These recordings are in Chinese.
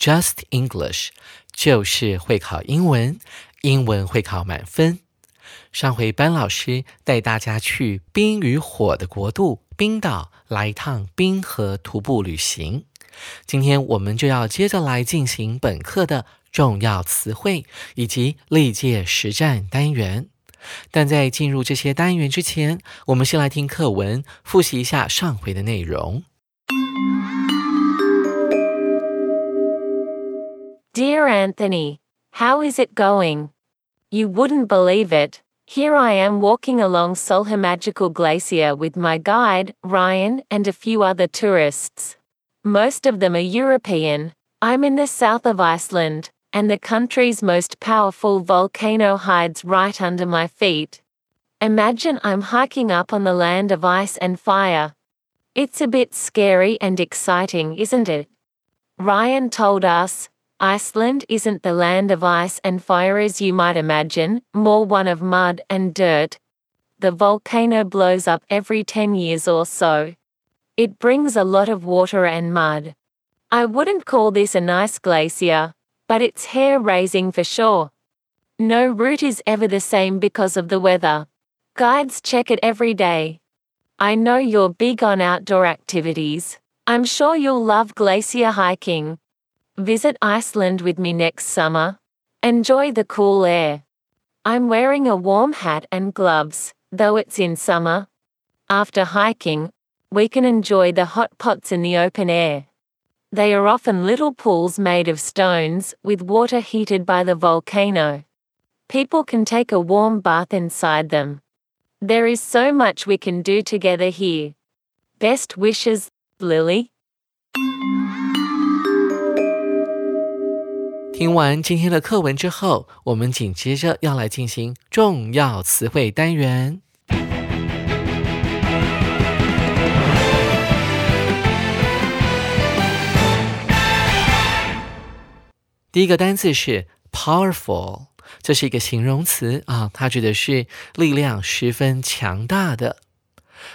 Just English，就是会考英文，英文会考满分。上回班老师带大家去冰与火的国度冰岛来一趟冰河徒步旅行，今天我们就要接着来进行本课的重要词汇以及历届实战单元。但在进入这些单元之前，我们先来听课文，复习一下上回的内容。Dear Anthony, how is it going? You wouldn't believe it. Here I am walking along Solha Magical Glacier with my guide, Ryan, and a few other tourists. Most of them are European. I'm in the south of Iceland, and the country's most powerful volcano hides right under my feet. Imagine I'm hiking up on the land of ice and fire. It's a bit scary and exciting, isn't it? Ryan told us Iceland isn't the land of ice and fire as you might imagine, more one of mud and dirt. The volcano blows up every 10 years or so. It brings a lot of water and mud. I wouldn't call this a nice glacier, but it's hair raising for sure. No route is ever the same because of the weather. Guides check it every day. I know you're big on outdoor activities. I'm sure you'll love glacier hiking. Visit Iceland with me next summer. Enjoy the cool air. I'm wearing a warm hat and gloves, though it's in summer. After hiking, we can enjoy the hot pots in the open air. They are often little pools made of stones, with water heated by the volcano. People can take a warm bath inside them. There is so much we can do together here. Best wishes, Lily. 听完今天的课文之后，我们紧接着要来进行重要词汇单元。第一个单词是 powerful，这是一个形容词啊，它指的是力量十分强大的。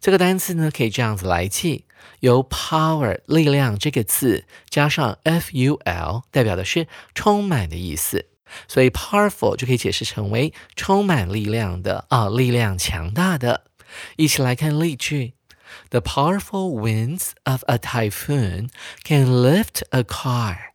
这个单词呢，可以这样子来记。由 power 力量这个字加上 f u l，代表的是充满的意思，所以 powerful 就可以解释成为充满力量的啊，力量强大的。一起来看例句：The powerful winds of a typhoon can lift a car.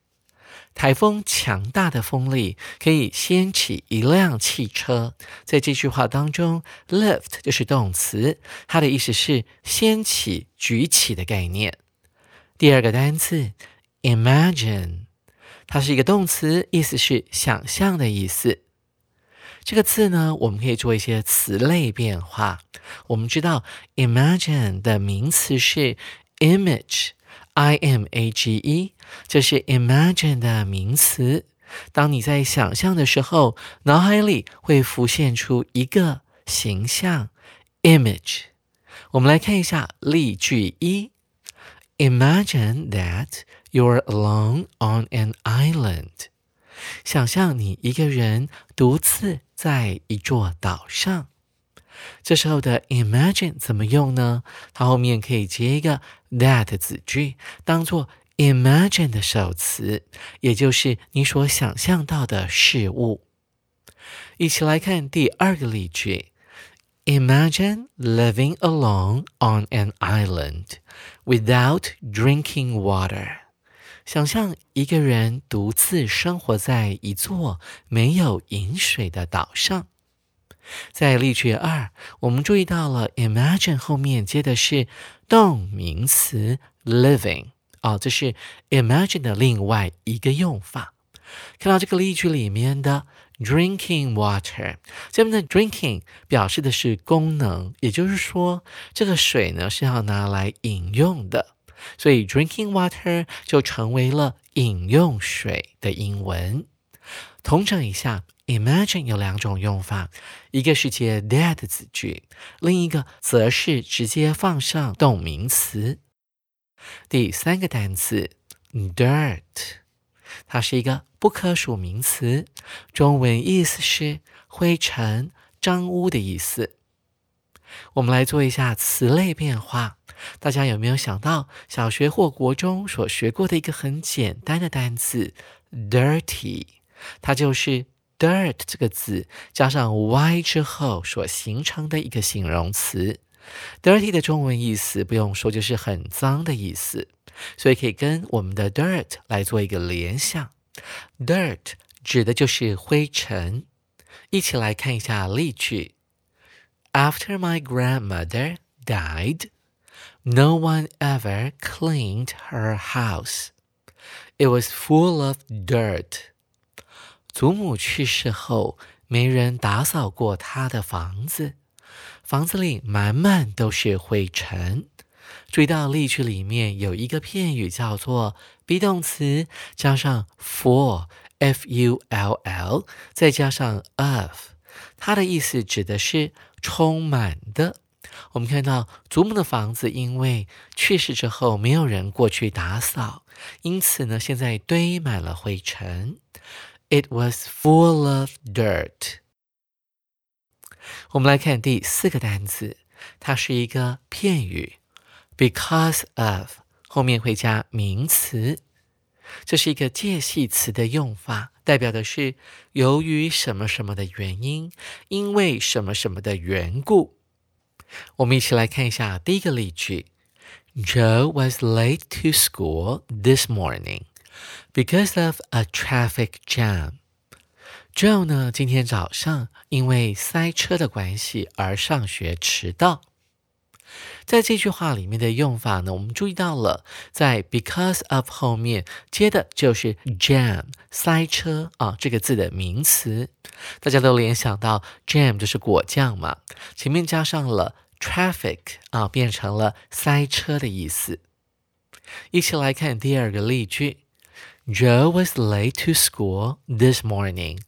台风强大的风力可以掀起一辆汽车。在这句话当中，lift 就是动词，它的意思是掀起、举起的概念。第二个单词 imagine，它是一个动词，意思是想象的意思。这个字呢，我们可以做一些词类变化。我们知道 imagine 的名词是 image。I M A G E，这是 imagine 的名词。当你在想象的时候，脑海里会浮现出一个形象 image。我们来看一下例句一：Imagine that you're alone on an island。想象你一个人独自在一座岛上。这时候的 imagine 怎么用呢？它后面可以接一个 that 子句，当做 imagine 的首词，也就是你所想象到的事物。一起来看第二个例句：Imagine living alone on an island without drinking water。想象一个人独自生活在一座没有饮水的岛上。在例句二，我们注意到了 imagine 后面接的是动名词 living，哦，这是 imagine 的另外一个用法。看到这个例句里面的 drinking water，这边的 drinking 表示的是功能，也就是说，这个水呢是要拿来饮用的，所以 drinking water 就成为了饮用水的英文。统整一下，imagine 有两种用法，一个是接 that 子句，另一个则是直接放上动名词。第三个单词 dirt，它是一个不可数名词，中文意思是灰尘、脏污的意思。我们来做一下词类变化，大家有没有想到小学或国中所学过的一个很简单的单词 dirty？它就是 dirt 这个字加上 y 之后所形成的一个形容词。dirty 的中文意思不用说，就是很脏的意思，所以可以跟我们的 dirt 来做一个联想。dirt 指的就是灰尘。一起来看一下例句：After my grandmother died, no one ever cleaned her house. It was full of dirt. 祖母去世后，没人打扫过她的房子，房子里满满都是灰尘。注意到例句里面有一个片语叫做 be 动词加上 full，f u l l，再加上 of，它的意思指的是充满的。我们看到祖母的房子因为去世之后没有人过去打扫，因此呢，现在堆满了灰尘。It was full of dirt。我们来看第四个单词，它是一个片语，because of 后面会加名词，这是一个介系词的用法，代表的是由于什么什么的原因，因为什么什么的缘故。我们一起来看一下第一个例句：Joe was late to school this morning. Because of a traffic jam, Joe 呢今天早上因为塞车的关系而上学迟到。在这句话里面的用法呢，我们注意到了，在 because of 后面接的就是 jam 塞车啊这个字的名词，大家都联想到 jam 就是果酱嘛，前面加上了 traffic 啊，变成了塞车的意思。一起来看第二个例句。Joe was late to school this morning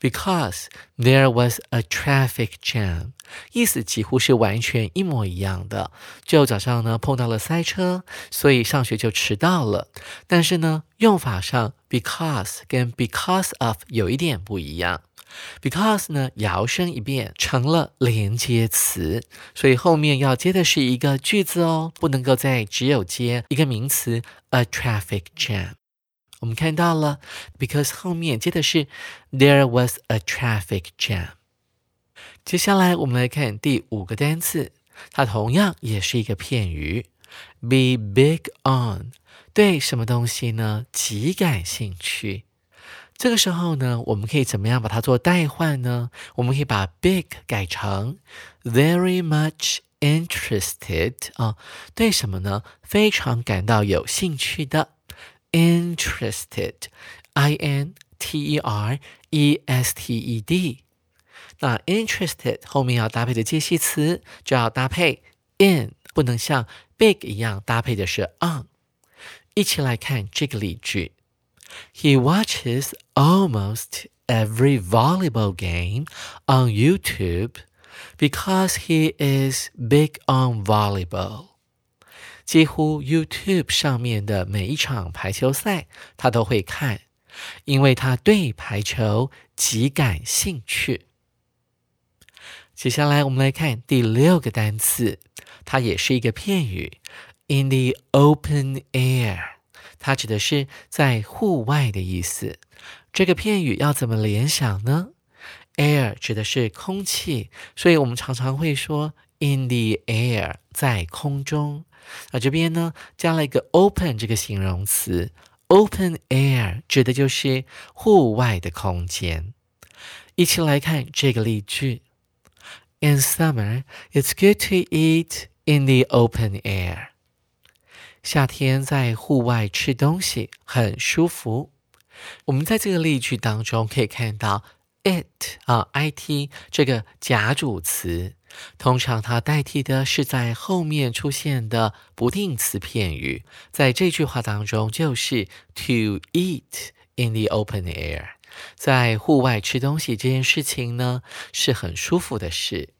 because there was a traffic jam。意思几乎是完全一模一样的。就早上呢碰到了塞车，所以上学就迟到了。但是呢，用法上 because 跟 because of 有一点不一样。because 呢摇身一变成了连接词，所以后面要接的是一个句子哦，不能够再只有接一个名词 a traffic jam。我们看到了，because 后面接的是 there was a traffic jam。接下来我们来看第五个单词，它同样也是一个片语，be big on，对什么东西呢极感兴趣。这个时候呢，我们可以怎么样把它做代换呢？我们可以把 big 改成 very much interested 啊，对什么呢？非常感到有兴趣的。interested, I N T E R E S T E D。那 interested 后面要搭配的介系词就要搭配 in，不能像 big 一样搭配的是 on。一起来看这个例句：He watches almost every volleyball game on YouTube because he is big on volleyball. 几乎 YouTube 上面的每一场排球赛，他都会看，因为他对排球极感兴趣。接下来我们来看第六个单词，它也是一个片语，in the open air，它指的是在户外的意思。这个片语要怎么联想呢？air 指的是空气，所以我们常常会说 in the air，在空中。那这边呢，加了一个 open 这个形容词，open air 指的就是户外的空间。一起来看这个例句 In summer, it's good to eat in the open air. 夏天在户外吃东西很舒服。我们在这个例句当中可以看到 it 啊，it 这个假主词，通常它代替的是在后面出现的不定词片语。在这句话当中，就是 to eat in the open air，在户外吃东西这件事情呢，是很舒服的事。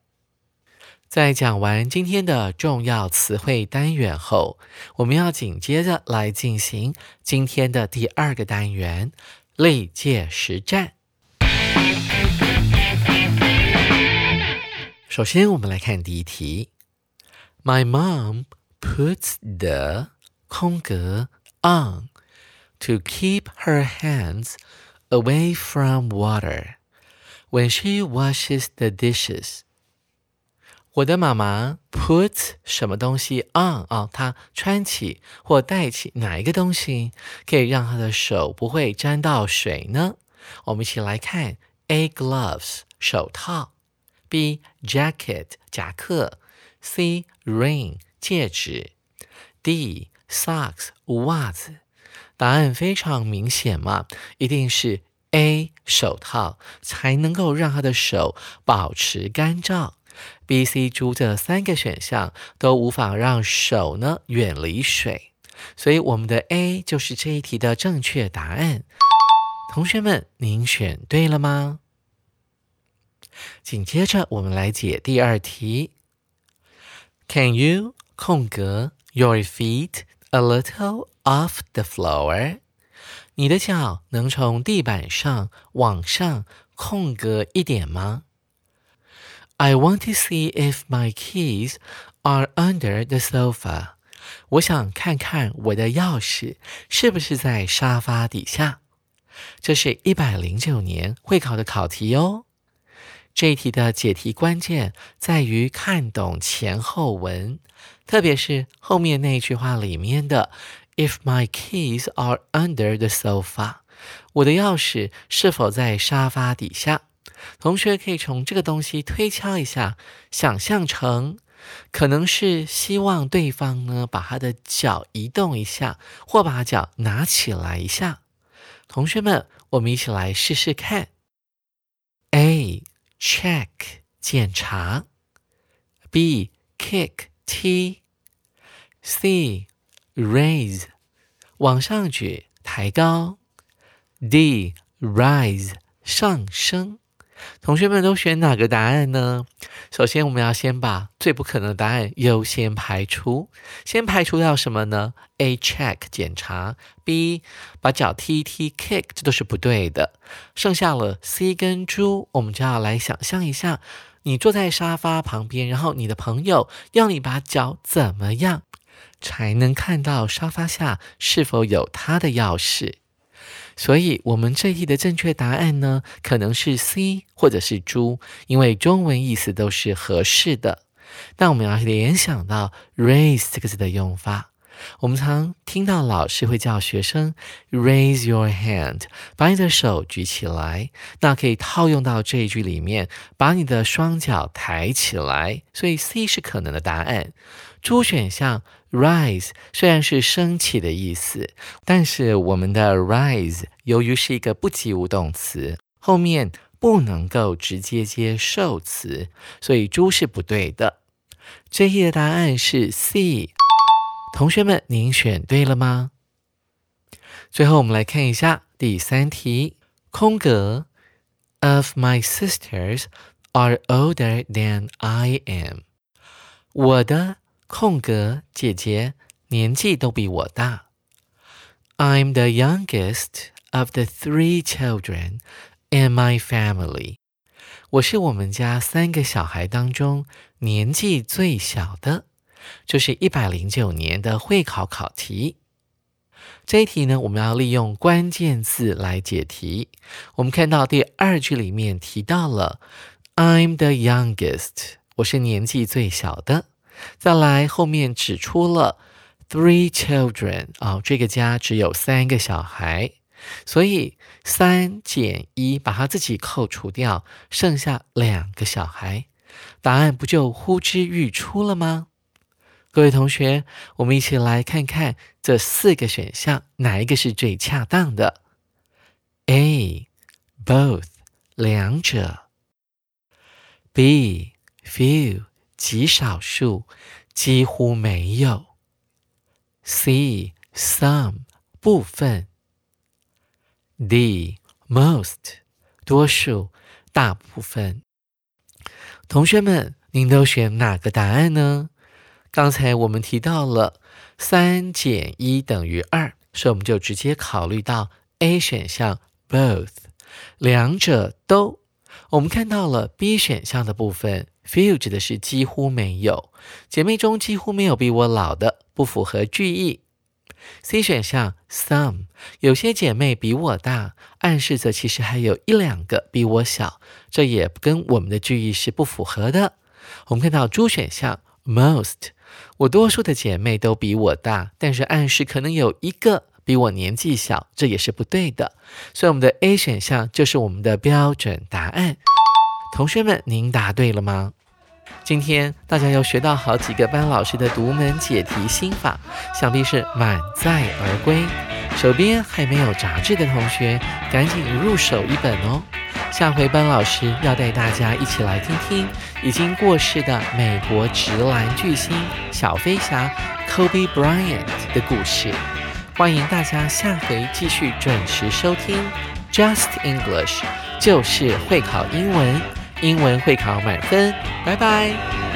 在讲完今天的重要词汇单元后，我们要紧接着来进行今天的第二个单元——历届实战。首先，我们来看第一题：My mom puts the 空格 on to keep her hands away from water when she washes the dishes. 我的妈妈 puts 什么东西 on 啊？她穿起或戴起哪一个东西可以让她的手不会沾到水呢？我们一起来看：A gloves 手套，B jacket 夹克，C ring 戒指，D socks 袜子。答案非常明显嘛，一定是 A 手套才能够让他的手保持干燥。B、C、D 这三个选项都无法让手呢远离水，所以我们的 A 就是这一题的正确答案。同学们，您选对了吗？紧接着我们来解第二题。Can you 空格 your feet a little off the floor？你的脚能从地板上往上空格一点吗？I want to see if my keys are under the sofa. 我想看看我的钥匙是不是在沙发底下。这是一百零九年会考的考题哦。这一题的解题关键在于看懂前后文，特别是后面那句话里面的 "If my keys are under the sofa"，我的钥匙是否在沙发底下？同学可以从这个东西推敲一下，想象成可能是希望对方呢把他的脚移动一下，或把脚拿起来一下。同学们，我们一起来试试看。A check 检查，B kick 踢，C raise 往上举抬高，D rise 上升。同学们都选哪个答案呢？首先，我们要先把最不可能的答案优先排除。先排除掉什么呢？A check 检查，B 把脚踢踢 kick，这都是不对的。剩下了 C 跟猪，我们就要来想象一下：你坐在沙发旁边，然后你的朋友要你把脚怎么样，才能看到沙发下是否有他的钥匙？所以，我们这一题的正确答案呢，可能是 C 或者是猪，因为中文意思都是合适的。但我们要联想到 raise 这个字的用法，我们常听到老师会叫学生 raise your hand，把你的手举起来，那可以套用到这一句里面，把你的双脚抬起来。所以 C 是可能的答案。猪选项。Rise 虽然是升起的意思，但是我们的 rise 由于是一个不及物动词，后面不能够直接接受词，所以猪是不对的。这一的答案是 C。同学们，您选对了吗？最后我们来看一下第三题，空格 of my sisters are older than I am，我的。空格姐姐年纪都比我大。I'm the youngest of the three children in my family。我是我们家三个小孩当中年纪最小的。这是一百零九年的会考考题。这一题呢，我们要利用关键字来解题。我们看到第二句里面提到了 I'm the youngest，我是年纪最小的。再来后面指出了 three children 啊，这个家只有三个小孩，所以三减一把它自己扣除掉，剩下两个小孩。答案不就呼之欲出了吗？各位同学，我们一起来看看这四个选项哪一个是最恰当的？A. Both，两者。B. Few，极少数，几乎没有。C. Some，部分。D. Most，多数，大部分。同学们，您都选哪个答案呢？刚才我们提到了三减一等于二，所以我们就直接考虑到 A 选项 both，两者都。我们看到了 B 选项的部分，few 指的是几乎没有，姐妹中几乎没有比我老的，不符合句意。C 选项 some 有些姐妹比我大，暗示着其实还有一两个比我小，这也跟我们的句意是不符合的。我们看到 D 选项 most 我多数的姐妹都比我大，但是暗示可能有一个比我年纪小，这也是不对的。所以我们的 A 选项就是我们的标准答案。同学们，您答对了吗？今天大家又学到好几个班老师的独门解题心法，想必是满载而归。手边还没有杂志的同学，赶紧入手一本哦。下回班老师要带大家一起来听听已经过世的美国直男巨星小飞侠 Kobe Bryant 的故事。欢迎大家下回继续准时收听 Just English，就是会考英文。英文会考满分，拜拜。